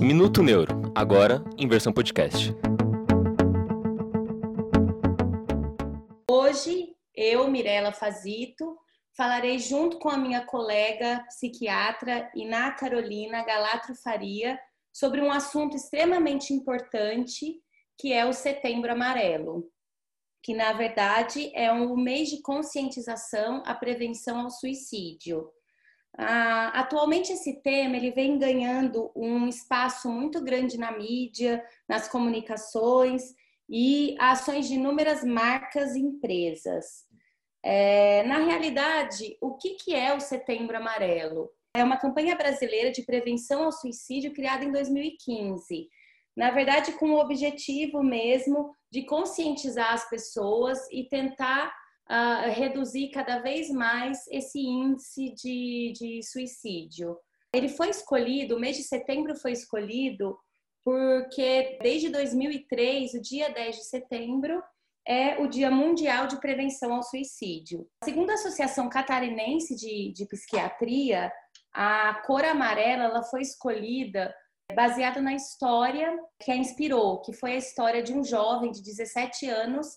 Minuto Neuro, agora em versão podcast. Hoje, eu, Mirella Fazito, falarei junto com a minha colega psiquiatra Iná Carolina Galatro Faria sobre um assunto extremamente importante que é o Setembro Amarelo, que na verdade é um mês de conscientização à prevenção ao suicídio. Ah, atualmente esse tema ele vem ganhando um espaço muito grande na mídia, nas comunicações e ações de inúmeras marcas e empresas. É, na realidade, o que, que é o Setembro Amarelo? É uma campanha brasileira de prevenção ao suicídio criada em 2015. Na verdade, com o objetivo mesmo de conscientizar as pessoas e tentar uh, reduzir cada vez mais esse índice de, de suicídio. Ele foi escolhido, o mês de setembro foi escolhido porque desde 2003, o dia 10 de setembro, é o Dia Mundial de Prevenção ao Suicídio. Segundo a Associação Catarinense de, de Psiquiatria, a cor amarela ela foi escolhida baseada na história que a inspirou, que foi a história de um jovem de 17 anos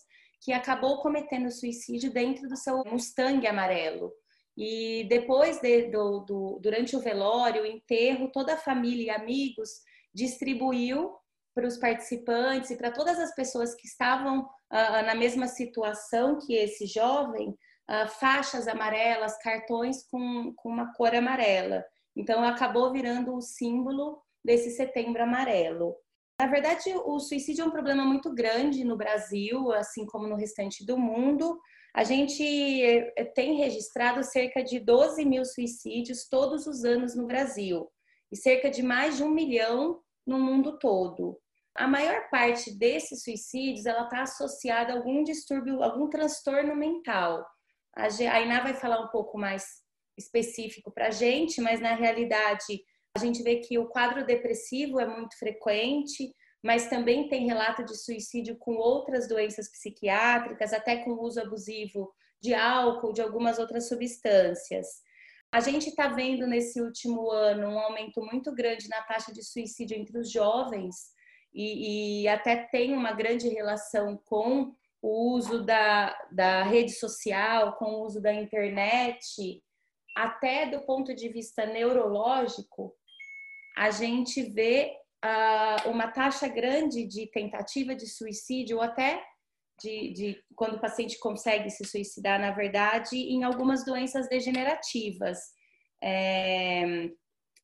que acabou cometendo suicídio dentro do seu Mustang amarelo. E depois, de, do, do, durante o velório, o enterro, toda a família e amigos distribuiu para os participantes e para todas as pessoas que estavam uh, na mesma situação que esse jovem, uh, faixas amarelas, cartões com, com uma cor amarela. Então, acabou virando o símbolo desse setembro amarelo. Na verdade, o suicídio é um problema muito grande no Brasil, assim como no restante do mundo. A gente eh, tem registrado cerca de 12 mil suicídios todos os anos no Brasil e cerca de mais de um milhão no mundo todo. A maior parte desses suicídios ela está associada a algum distúrbio, algum transtorno mental. A Iná vai falar um pouco mais específico para a gente, mas na realidade a gente vê que o quadro depressivo é muito frequente, mas também tem relato de suicídio com outras doenças psiquiátricas, até com uso abusivo de álcool, de algumas outras substâncias. A gente está vendo nesse último ano um aumento muito grande na taxa de suicídio entre os jovens, e, e até tem uma grande relação com o uso da, da rede social, com o uso da internet, até do ponto de vista neurológico, a gente vê uh, uma taxa grande de tentativa de suicídio ou até de, de, quando o paciente consegue se suicidar, na verdade, em algumas doenças degenerativas. É,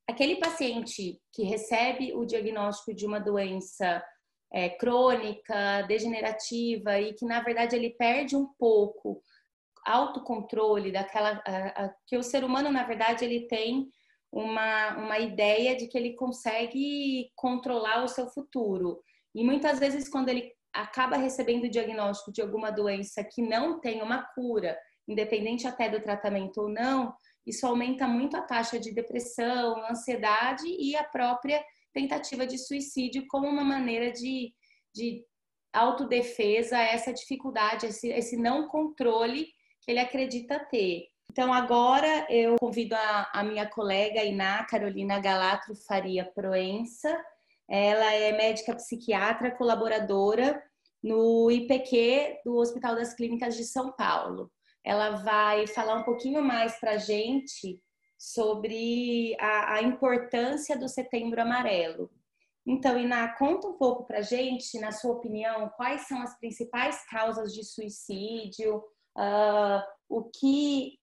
aquele paciente que recebe o diagnóstico de uma doença é, crônica, degenerativa e que na verdade ele perde um pouco autocontrole daquela a, a, que o ser humano na verdade ele tem uma, uma ideia de que ele consegue controlar o seu futuro. E muitas vezes, quando ele acaba recebendo o diagnóstico de alguma doença que não tem uma cura, independente até do tratamento ou não, isso aumenta muito a taxa de depressão, ansiedade e a própria tentativa de suicídio como uma maneira de, de autodefesa essa dificuldade, esse, esse não controle que ele acredita ter. Então, agora eu convido a, a minha colega Iná Carolina Galatro Faria Proença. Ela é médica psiquiatra, colaboradora no IPQ do Hospital das Clínicas de São Paulo. Ela vai falar um pouquinho mais para a gente sobre a, a, importância do Setembro Amarelo. Então, Iná, conta um pouco para a gente, na sua opinião, quais são as principais causas de suicídio, uh, o que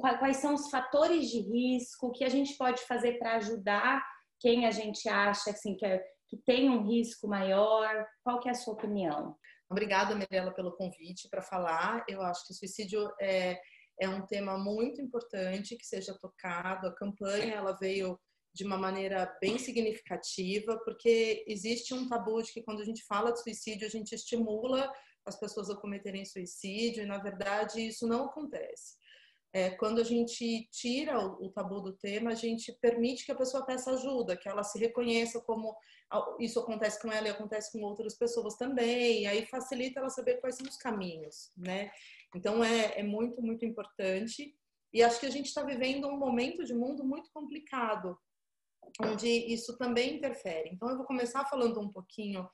quais são os fatores de risco, o que a gente pode fazer para ajudar quem a gente acha assim, que, é, que tem um risco maior? Qual que é a sua opinião? Obrigada, Mirella, pelo convite para falar. Eu acho que o suicídio é, é um tema muito importante que seja tocado. A campanha ela veio de uma maneira bem significativa, porque existe um tabu de que quando a gente fala de suicídio, a gente estimula as pessoas a cometerem suicídio, e na verdade isso não acontece é, quando a gente tira o, o, tabu do tema, a gente permite que a pessoa peça ajuda, que ela se reconheça como isso acontece com ela e acontece com outras pessoas também, e aí facilita ela saber quais são os caminhos, né? Então é, é muito, muito importante. E acho que a gente está vivendo um momento de mundo muito complicado, onde isso também interfere. Então, eu vou começar falando um pouquinho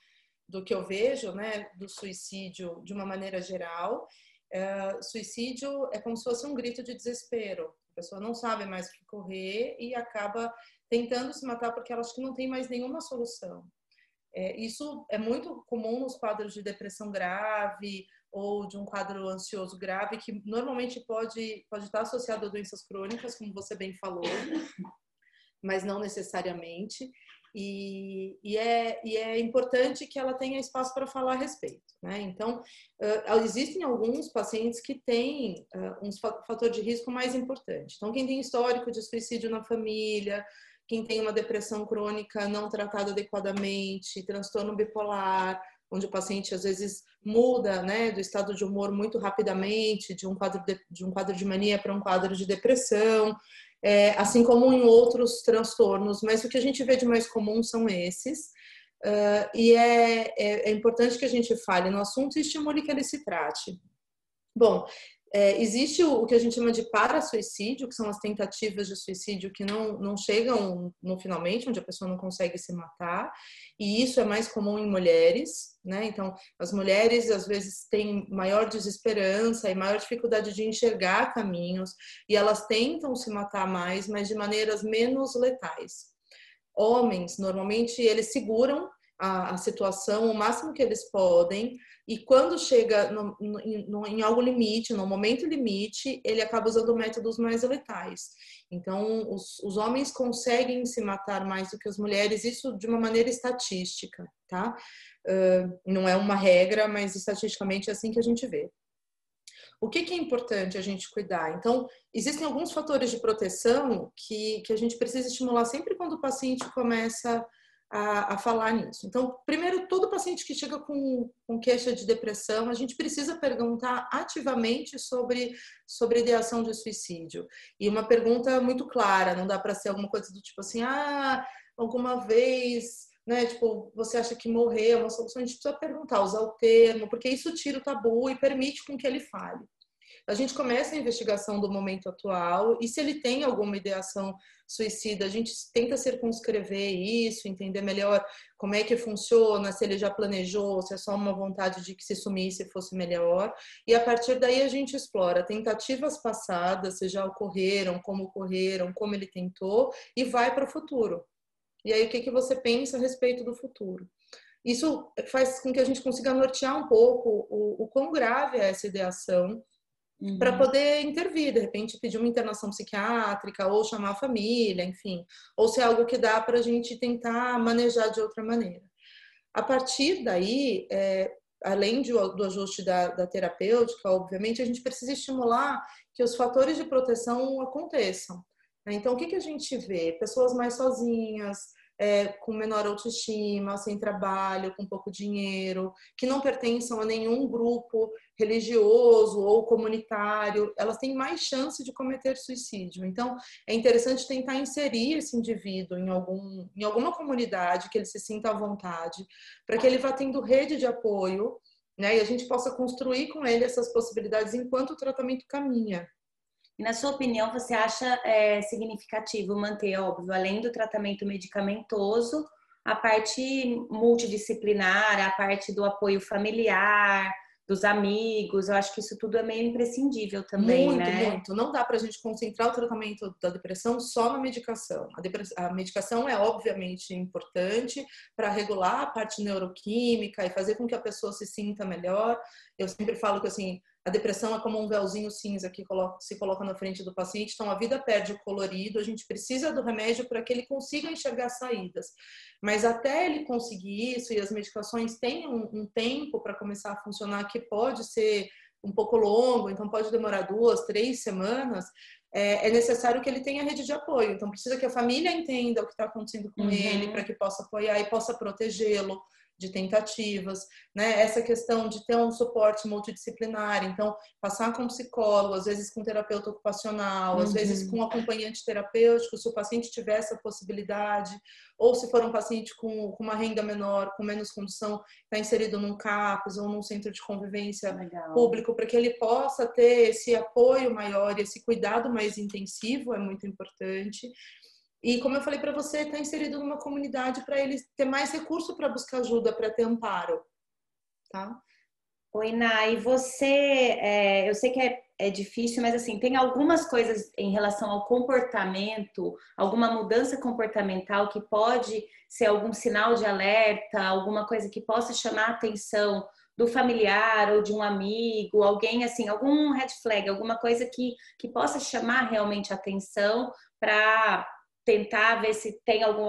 do que eu vejo, né, do suicídio de uma maneira geral. É, suicídio é como se fosse um grito de desespero. A pessoa não sabe mais o que correr e acaba tentando se matar porque ela acha que não tem mais nenhuma solução. É, isso é muito comum nos quadros de depressão grave ou de um quadro ansioso grave, que normalmente pode, pode estar associado a doenças crônicas, como você bem falou, mas não necessariamente. E, e, é, e é importante que ela tenha espaço para falar a respeito. Né? Então, uh, existem alguns pacientes que têm uh, um fator de risco mais importante. Então, quem tem histórico de suicídio na família, quem tem uma depressão crônica não tratada adequadamente, transtorno bipolar, onde o paciente às vezes muda né, do estado de humor muito rapidamente, de um quadro de, de um quadro de mania para um quadro de depressão, é, assim como em outros transtornos, mas o que a gente vê de mais comum são esses. Uh, e é, é, é, importante que a gente fale no assunto e estimule que ele se trate. Bom, é, existe o, o, que a gente chama de para-suicídio, que são as tentativas de suicídio que não, não chegam no finalmente, onde a pessoa não consegue se matar, e isso é mais comum em mulheres, né? Então, as mulheres às vezes têm maior desesperança e maior dificuldade de enxergar caminhos, e elas tentam se matar mais, mas de maneiras menos letais. Homens, normalmente, eles seguram a, a situação o máximo que eles podem, e quando chega no, no, em algo limite, no momento limite, ele acaba usando métodos mais letais. Então, os, os, homens conseguem se matar mais do que as mulheres, isso de uma maneira estatística, tá? Uh, não é uma regra, mas estatisticamente é assim que a gente vê. O que, que, é importante a gente cuidar? Então, existem alguns fatores de proteção que, que a gente precisa estimular sempre quando o paciente começa a, a, falar nisso. Então, primeiro, todo paciente que chega com, com queixa de depressão, a gente precisa perguntar ativamente sobre, sobre ideação de suicídio. E uma pergunta muito clara, não dá para ser alguma coisa do tipo assim, ah, alguma vez né? Tipo, você acha que morrer é uma solução? A gente precisa perguntar, usar o termo, porque isso tira o tabu e permite com que ele fale. A gente começa a investigação do momento atual e se ele tem alguma ideação suicida, a gente tenta circunscrever isso, entender melhor como é que funciona, se ele já planejou, se é só uma vontade de que se sumisse fosse melhor. E a partir daí a gente explora tentativas passadas, se já ocorreram, como ocorreram, como ele tentou, e vai para o futuro. E aí o que, que você pensa a respeito do futuro? Isso faz com que a gente consiga nortear um pouco o, o quão grave é essa ideação, Uhum. para poder intervir, de repente pedir uma internação psiquiátrica ou chamar a família, enfim, ou se é algo que dá para a gente tentar manejar de outra maneira. A partir daí, é, além de, do ajuste da, da terapêutica, obviamente, a gente precisa estimular que os fatores de proteção aconteçam. Né? Então, o que, que a gente vê? Pessoas mais sozinhas, é, com menor autoestima, sem trabalho, com pouco dinheiro, que não pertençam a nenhum grupo religioso ou comunitário, elas têm mais chance de cometer suicídio. Então, é interessante tentar inserir esse indivíduo em, algum, em alguma comunidade que ele se sinta à vontade, para que ele vá tendo rede de apoio né, e a gente possa construir com ele essas possibilidades enquanto o tratamento caminha. E na sua opinião, você acha é, significativo manter, óbvio, além do tratamento medicamentoso, a parte multidisciplinar, a parte do apoio familiar, dos amigos, eu acho que isso tudo é meio imprescindível também, muito, né? Muito, muito. Não dá para a gente concentrar o tratamento da depressão só na medicação. A, a medicação é obviamente importante para regular a parte neuroquímica e fazer com que a pessoa se sinta melhor. Eu sempre falo que assim, a depressão é como um véuzinho cinza que se coloca na frente do paciente, então a vida perde o colorido, a gente precisa do remédio para que ele consiga enxergar saídas. Mas até ele conseguir isso, e as medicações têm um, um tempo para começar a funcionar, que pode ser um pouco longo, então pode demorar duas, três semanas, é, é necessário que ele tenha rede de apoio. Então precisa que a família entenda o que está acontecendo com uhum. ele, para que possa apoiar e possa protegê-lo de tentativas, né? Essa questão de ter um suporte multidisciplinar, então passar com psicólogo, às vezes com terapeuta ocupacional, uhum. às vezes com acompanhante terapêutico, se o paciente tiver essa possibilidade, ou se for um paciente com, com uma renda menor, com menos condição, está inserido num CAPS ou num centro de convivência Legal. público, para que ele possa ter esse apoio maior e esse cuidado mais intensivo é muito importante. E como eu falei para você, está inserido numa comunidade para ele ter mais recurso para buscar ajuda, para ter amparo. Tá? Oi, Ná, e você, é, eu sei que é, é difícil, mas assim, tem algumas coisas em relação ao comportamento, alguma mudança comportamental que pode ser algum sinal de alerta, alguma coisa que possa chamar a atenção do familiar ou de um amigo, alguém assim, algum red flag, alguma coisa que, que possa chamar realmente a atenção para tentar ver se tem algum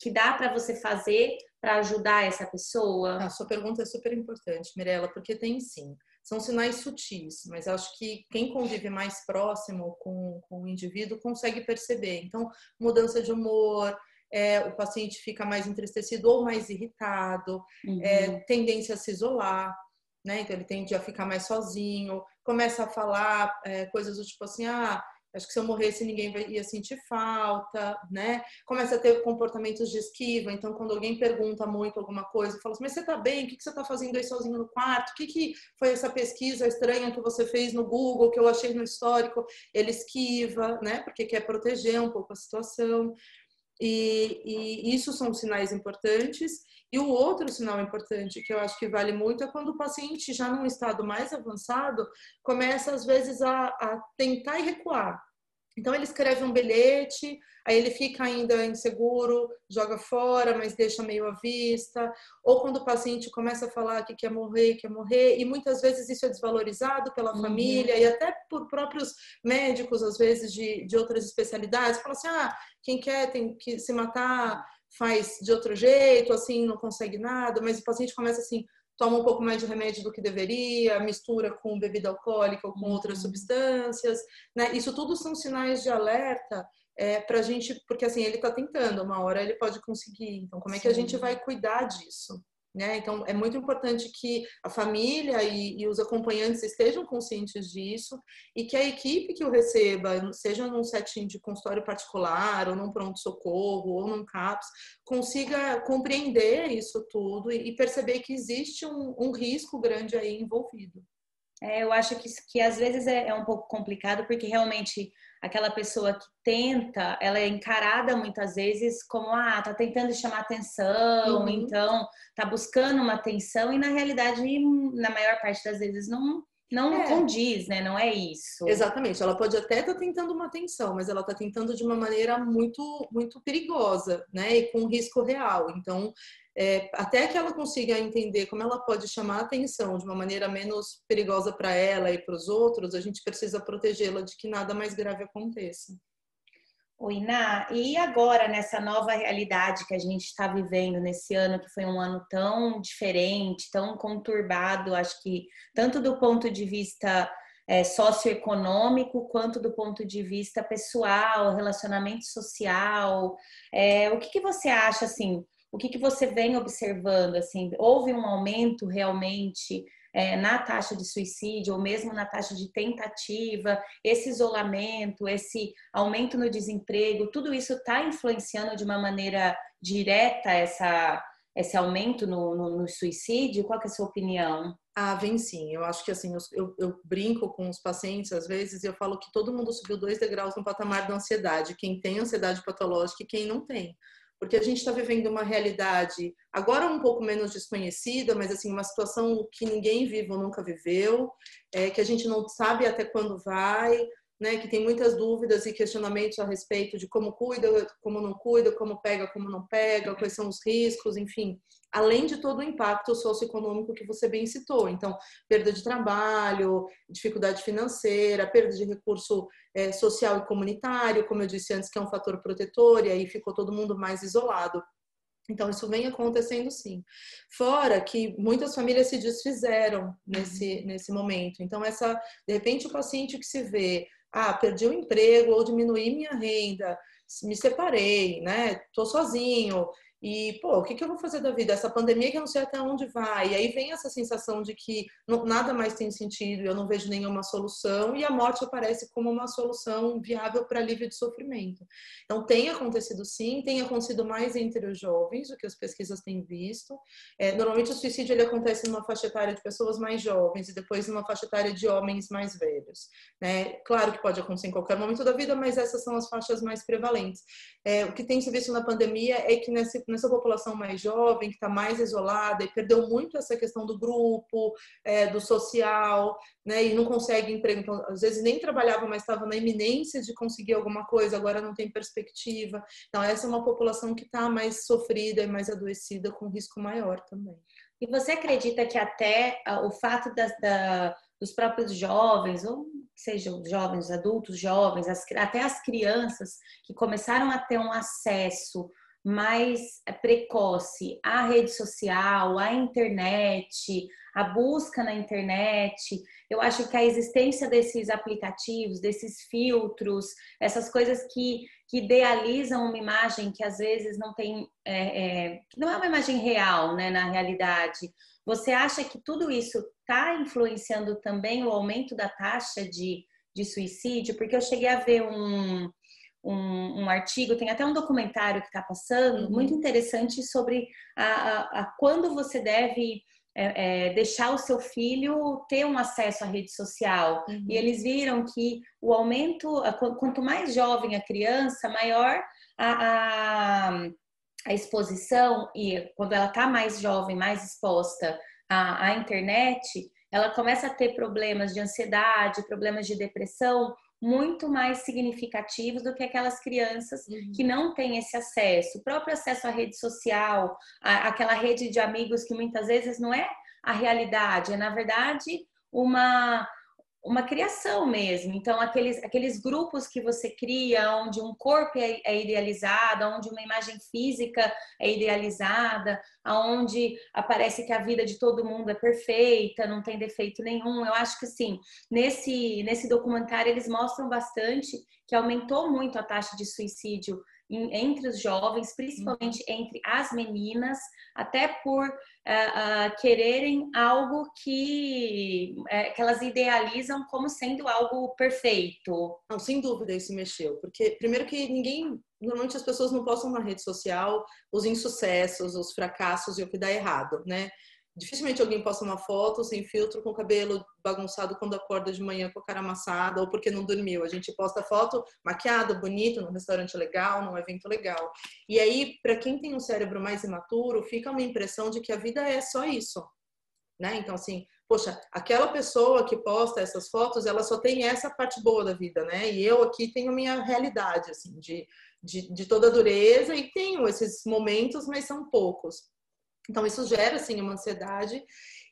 que dá para você fazer para ajudar essa pessoa? A sua pergunta é super importante, Mirella, porque tem sim. São sinais sutis, mas acho que quem convive mais próximo com, com o indivíduo consegue perceber. Então, mudança de humor, é, o paciente fica mais entristecido ou mais irritado, uhum. é, tendência a se isolar, né? Então, ele tende a ficar mais sozinho, começa a falar é, coisas do tipo assim, ah, Acho que se eu morresse ninguém ia sentir falta, né? Começa a ter comportamentos de esquiva. Então, quando alguém pergunta muito alguma coisa, fala assim: Mas você tá bem? O que você tá fazendo aí sozinho no quarto? O que, que foi essa pesquisa estranha que você fez no Google, que eu achei no histórico? Ele esquiva, né? Porque quer proteger um pouco a situação. E, e isso são sinais importantes. E o outro sinal importante que eu acho que vale muito é quando o paciente, já num estado mais avançado, começa às vezes a, a tentar recuar. Então ele escreve um bilhete, aí ele fica ainda inseguro, joga fora, mas deixa meio à vista. Ou quando o paciente começa a falar que quer morrer, quer morrer, e muitas vezes isso é desvalorizado pela uhum. família e até por próprios médicos, às vezes de, de outras especialidades, falam assim: ah, quem quer tem que se matar faz de outro jeito, assim, não consegue nada, mas o paciente começa assim, toma um pouco mais de remédio do que deveria, mistura com bebida alcoólica ou com uhum. outras substâncias, né? Isso tudo são sinais de alerta é, para a gente, porque assim, ele está tentando, uma hora ele pode conseguir. Então, como é que a gente vai cuidar disso? Né? Então, é muito importante que a família e, e, os acompanhantes estejam conscientes disso e que a equipe que o receba, seja num setting de consultório particular, ou num pronto-socorro, ou num CAPS, consiga compreender isso tudo e, e perceber que existe um, um risco grande aí envolvido. É, eu acho que, que às vezes é, é um pouco complicado, porque realmente aquela pessoa que tenta, ela é encarada muitas vezes como ah, tá tentando chamar atenção, uhum. então tá buscando uma atenção e na realidade, na maior parte das vezes não não é. condiz, né? Não é isso. Exatamente. Ela pode até estar tá tentando uma atenção, mas ela está tentando de uma maneira muito muito perigosa, né? E com risco real. Então, é, até que ela consiga entender como ela pode chamar a atenção de uma maneira menos perigosa para ela e para os outros, a gente precisa protegê-la de que nada mais grave aconteça. Oi, Iná, e agora nessa nova realidade que a gente está vivendo nesse ano, que foi um ano tão diferente, tão conturbado, acho que tanto do ponto de vista é, socioeconômico quanto do ponto de vista pessoal, relacionamento social, é, o que, que você acha assim? o que, que você vem observando? Assim, houve um aumento realmente é, na taxa de suicídio ou mesmo na taxa de tentativa, esse isolamento, esse aumento no desemprego, tudo isso está influenciando de uma maneira direta essa, esse aumento no, no, no, suicídio? Qual é a sua opinião? Ah, vem sim. Eu acho que assim, eu, eu, brinco com os pacientes às vezes e eu falo que todo mundo subiu dois degraus no patamar da ansiedade, quem tem ansiedade patológica e quem não tem porque a gente está vivendo uma realidade agora um pouco menos desconhecida, mas assim uma situação que ninguém vive ou nunca viveu, é, que a gente não sabe até quando vai, né, que tem muitas dúvidas e questionamentos a respeito de como cuida, como não cuida, como pega, como não pega, quais são os riscos, enfim, além de todo o impacto socioeconômico que você bem citou. Então, perda de trabalho, dificuldade financeira, perda de recurso é, social e comunitário, como eu disse antes, que é um fator protetor, e aí ficou todo mundo mais isolado. Então, isso vem acontecendo sim. Fora que muitas famílias se desfizeram nesse, uhum. nesse momento. Então, essa, de repente, o paciente que se vê ah, perdi o emprego ou diminuí minha renda, me separei, né? Tô sozinho. E, pô, o que, que eu vou fazer da vida? Essa pandemia que eu não sei até onde vai. E aí vem essa sensação de que não, nada mais tem sentido, eu não vejo nenhuma solução, e a morte aparece como uma solução viável para alívio de sofrimento. Então, tem acontecido sim, tem acontecido mais entre os jovens, o que as pesquisas têm visto. É, normalmente, o suicídio ele acontece numa faixa etária de pessoas mais jovens e depois numa faixa etária de homens mais velhos. Né? Claro que pode acontecer em qualquer momento da vida, mas essas são as faixas mais prevalentes. É, o que tem se visto na pandemia é que nesse, nessa população mais jovem, que está mais isolada e perdeu muito essa questão do grupo, é, do social, né, e não consegue emprego. Então, às vezes nem trabalhava, mas estava na iminência de conseguir alguma coisa, agora não tem perspectiva. Então, essa é uma população que está mais sofrida e mais adoecida, com risco maior também. E você acredita que até uh, o fato das, da, dos próprios jovens, ou sejam jovens, adultos, jovens, as, até as crianças que começaram a ter um acesso mais precoce à rede social, à internet, a busca na internet. Eu acho que a existência desses aplicativos, desses filtros, essas coisas que, que idealizam uma imagem que às vezes não tem, é, é, não é uma imagem real, né, na realidade. Você acha que tudo isso está influenciando também o aumento da taxa de, de suicídio? Porque eu cheguei a ver um, um, um, artigo, tem até um documentário que está passando, uhum. muito interessante sobre a, a, a quando você deve é, é, deixar o seu filho ter um acesso à rede social. Uhum. E eles viram que o aumento, quanto mais jovem a criança, maior a, a, a exposição, e quando ela está mais jovem, mais exposta à, à internet, ela começa a ter problemas de ansiedade, problemas de depressão muito mais significativos do que aquelas crianças uhum. que não têm esse acesso. O próprio acesso à rede social, a, aquela rede de amigos que muitas vezes não é a realidade, é na verdade uma uma criação mesmo. Então, aqueles, aqueles grupos que você cria, onde um corpo é, é, idealizado, onde uma imagem física é idealizada, onde aparece que a vida de todo mundo é perfeita, não tem defeito nenhum. Eu acho que, sim, nesse, nesse documentário eles mostram bastante que aumentou muito a taxa de suicídio entre os jovens, principalmente uhum. entre as meninas, até por uh, uh, quererem algo que, uh, que elas idealizam como sendo algo perfeito. Não, sem dúvida isso mexeu, porque primeiro que ninguém, normalmente as pessoas não postam na rede social os insucessos, os fracassos e o que dá errado, né? Dificilmente alguém posta uma foto sem filtro, com o cabelo bagunçado quando acorda de manhã com a cara amassada ou porque não dormiu. A gente posta foto maquiada, bonito, num restaurante legal, num evento legal. E aí, para quem tem um cérebro mais imaturo, fica uma impressão de que a vida é só isso. Né? Então, assim, poxa, aquela pessoa que posta essas fotos, ela só tem essa parte boa da vida, né? E eu aqui tenho minha realidade, assim, de, de, de toda dureza e tenho esses momentos, mas são poucos. Então, isso gera, assim, uma ansiedade.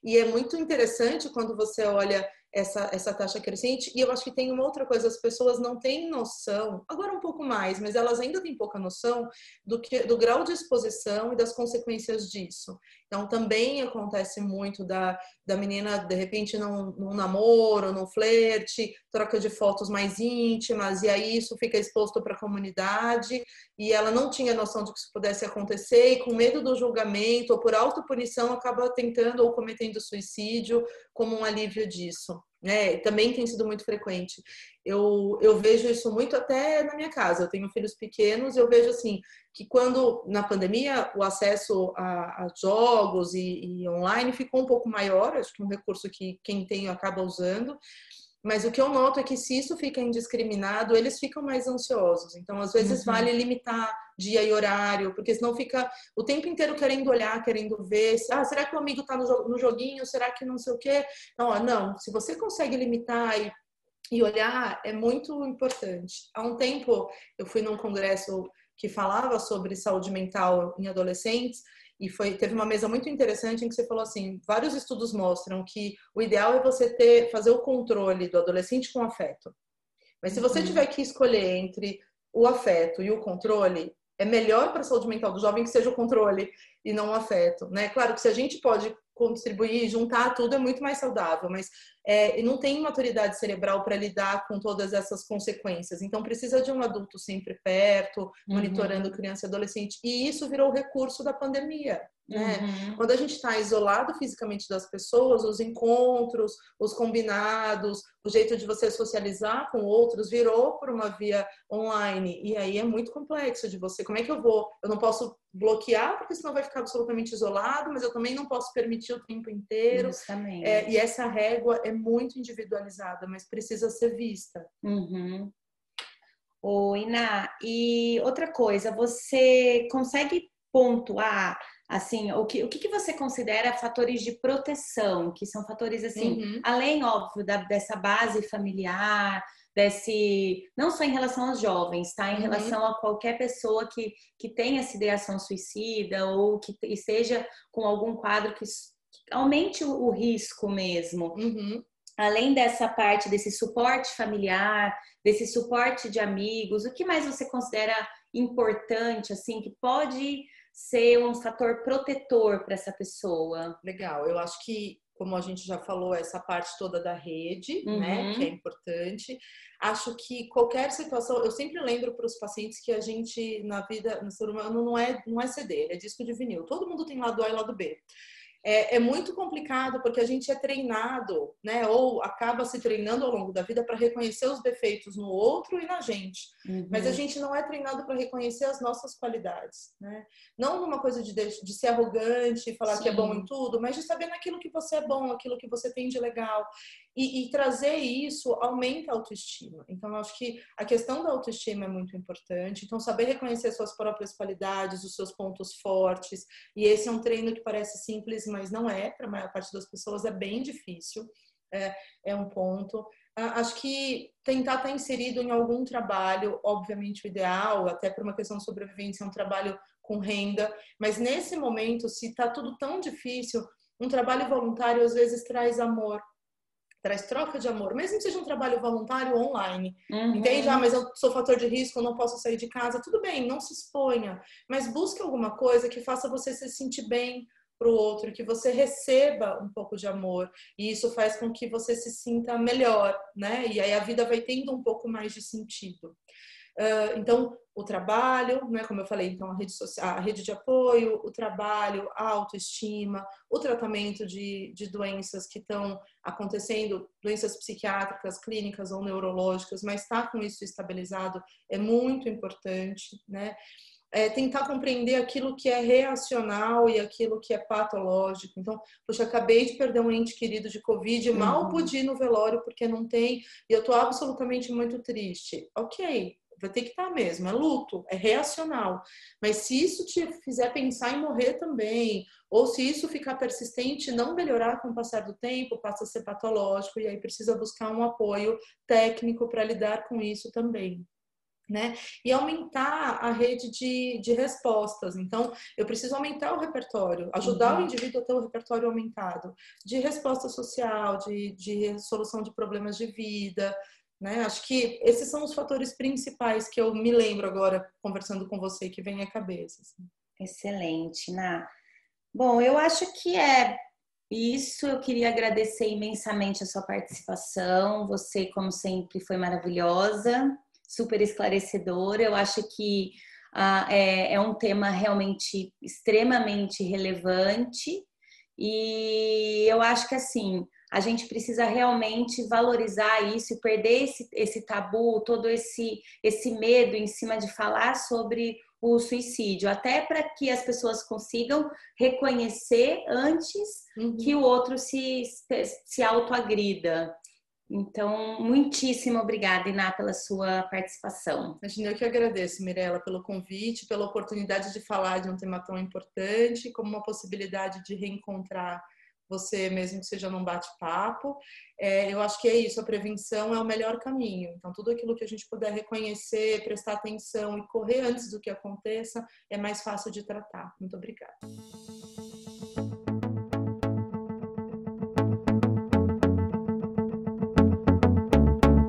E é muito interessante quando você olha essa, essa taxa crescente. E eu acho que tem uma outra coisa: as pessoas não têm noção, agora um pouco mais, mas elas ainda têm pouca noção do, que, do grau de exposição e das consequências disso. Então, também acontece muito da, da menina, de repente, num, num namoro, num flerte, troca de fotos mais íntimas, e aí isso fica exposto para a comunidade, e ela não tinha noção de que isso pudesse acontecer, e com medo do julgamento ou por autopunição acaba tentando ou cometendo suicídio como um alívio disso né? Também tem sido muito frequente. Eu, eu vejo isso muito até na minha casa. Eu tenho filhos pequenos, eu vejo assim que quando na pandemia o acesso a, a jogos e, e, online ficou um pouco maior, acho que um recurso que quem tem acaba usando. Mas o que eu noto é que se isso fica indiscriminado, eles ficam mais ansiosos. Então, às vezes, uhum. vale limitar dia e horário, porque senão fica o tempo inteiro querendo olhar, querendo ver. Ah, será que o amigo está no joguinho? Será que não sei o quê? Não, não. Se você consegue limitar e, e olhar, é muito importante. Há um tempo, eu fui num congresso que falava sobre saúde mental em adolescentes e foi teve uma mesa muito interessante em que você falou assim, vários estudos mostram que o ideal é você ter fazer o controle do adolescente com afeto. Mas se você uhum. tiver que escolher entre o afeto e o controle, é melhor para a saúde mental do jovem que seja o controle e não o afeto, né? Claro que se a gente pode contribuir, juntar tudo é muito mais saudável, mas é, não tem maturidade cerebral para lidar com todas essas consequências. Então, precisa de um adulto sempre perto, monitorando uhum. criança e adolescente. E isso virou recurso da pandemia. Né? Uhum. Quando a gente está isolado fisicamente das pessoas, os encontros, os combinados, o jeito de você socializar com outros virou por uma via online. E aí é muito complexo de você. Como é que eu vou? Eu não posso bloquear, porque senão vai ficar absolutamente isolado, mas eu também não posso permitir o tempo inteiro. É, e essa régua é muito individualizada, mas precisa ser vista. Uhum. Oi, Iná. E outra coisa, você consegue pontuar assim, o que, o que, você considera fatores de proteção, que são fatores assim, uhum. além, óbvio, da, dessa base familiar, desse, não só em relação aos jovens, tá? Em uhum. relação a qualquer pessoa que, que tenha essa ideação suicida ou que esteja com algum quadro que, que aumente o, o, risco mesmo. Uhum. Além dessa parte desse suporte familiar, desse suporte de amigos, o que mais você considera importante, assim, que pode ser um fator protetor para essa pessoa? Legal, eu acho que como a gente já falou, essa parte toda da rede, né, uhum. né, que é importante. Acho que qualquer situação, eu sempre lembro para os pacientes que a gente na vida, no ser humano não é não é CD, é disco de vinil. Todo mundo tem lado A e lado B é, é, muito complicado porque a gente é treinado, né? Ou acaba se treinando ao longo da vida para reconhecer os defeitos no outro e na gente. Uhum. Mas a gente não é treinado para reconhecer as nossas qualidades, né? Não numa coisa de, de ser arrogante, falar Sim. que é bom em tudo, mas de saber naquilo que você é bom, aquilo que você tem de legal. E, e, trazer isso aumenta a autoestima. Então, eu acho que a questão da autoestima é muito importante. Então, saber reconhecer suas próprias qualidades, os seus pontos fortes. E esse é um treino que parece simples, mas não é. Para a maior parte das pessoas é bem difícil. É, é um ponto. Acho que tentar estar inserido em algum trabalho, obviamente o ideal, até por uma questão de sobrevivência, é um trabalho com renda. Mas nesse momento, se está tudo tão difícil, um trabalho voluntário às vezes traz amor traz troca de amor, mesmo que seja um trabalho voluntário online. Uhum. Entende? Ah, mas eu sou fator de risco, eu não posso sair de casa. Tudo bem, não se exponha, mas busque alguma coisa que faça você se sentir bem para o outro, que você receba um pouco de amor. E isso faz com que você se sinta melhor, né? E aí a vida vai tendo um pouco mais de sentido. Uh, então, o trabalho, né, como eu falei, então a rede, social, a rede de apoio, o trabalho, a autoestima, o tratamento de, de doenças que estão acontecendo, doenças psiquiátricas, clínicas ou neurológicas, mas estar tá com isso estabilizado é muito importante, né? É, tentar compreender aquilo que é reacional e aquilo que é patológico. Então, poxa, acabei de perder um ente querido de Covid, mal uhum. pude ir no velório porque não tem, e eu estou absolutamente muito triste. Ok, vai ter que estar mesmo, é luto, é reacional. Mas se isso te fizer pensar em morrer também, ou se isso ficar persistente, não melhorar com o passar do tempo, passa a ser patológico e aí precisa buscar um apoio técnico para lidar com isso também. Né? E aumentar a rede de, de respostas. Então, eu preciso aumentar o repertório, ajudar uhum. o indivíduo a ter o repertório aumentado de resposta social, de, de resolução de problemas de vida, né? Acho que esses são os fatores principais que eu me lembro agora, conversando com você, que vem à cabeça. Assim. Excelente, Ná. Bom, eu acho que é isso. Eu queria agradecer imensamente a sua participação. Você, como sempre, foi maravilhosa, super esclarecedora. Eu acho que ah, é, é um tema realmente extremamente relevante. E eu acho que, assim, a gente precisa realmente valorizar isso e perder esse, esse tabu, todo esse, esse medo em cima de falar sobre o suicídio, até para que as pessoas consigam reconhecer antes uhum. que o outro se, se autoagrida. Então, muitíssimo obrigada, Iná, pela sua participação. Imagina, eu que agradeço, Mirella, pelo convite, pela oportunidade de falar de um tema tão importante, como uma possibilidade de reencontrar você mesmo que seja num bate-papo. É, eu acho que é isso, a prevenção é o melhor caminho. Então, tudo aquilo que a gente puder reconhecer, prestar atenção e correr antes do que aconteça, é mais fácil de tratar. Muito obrigada.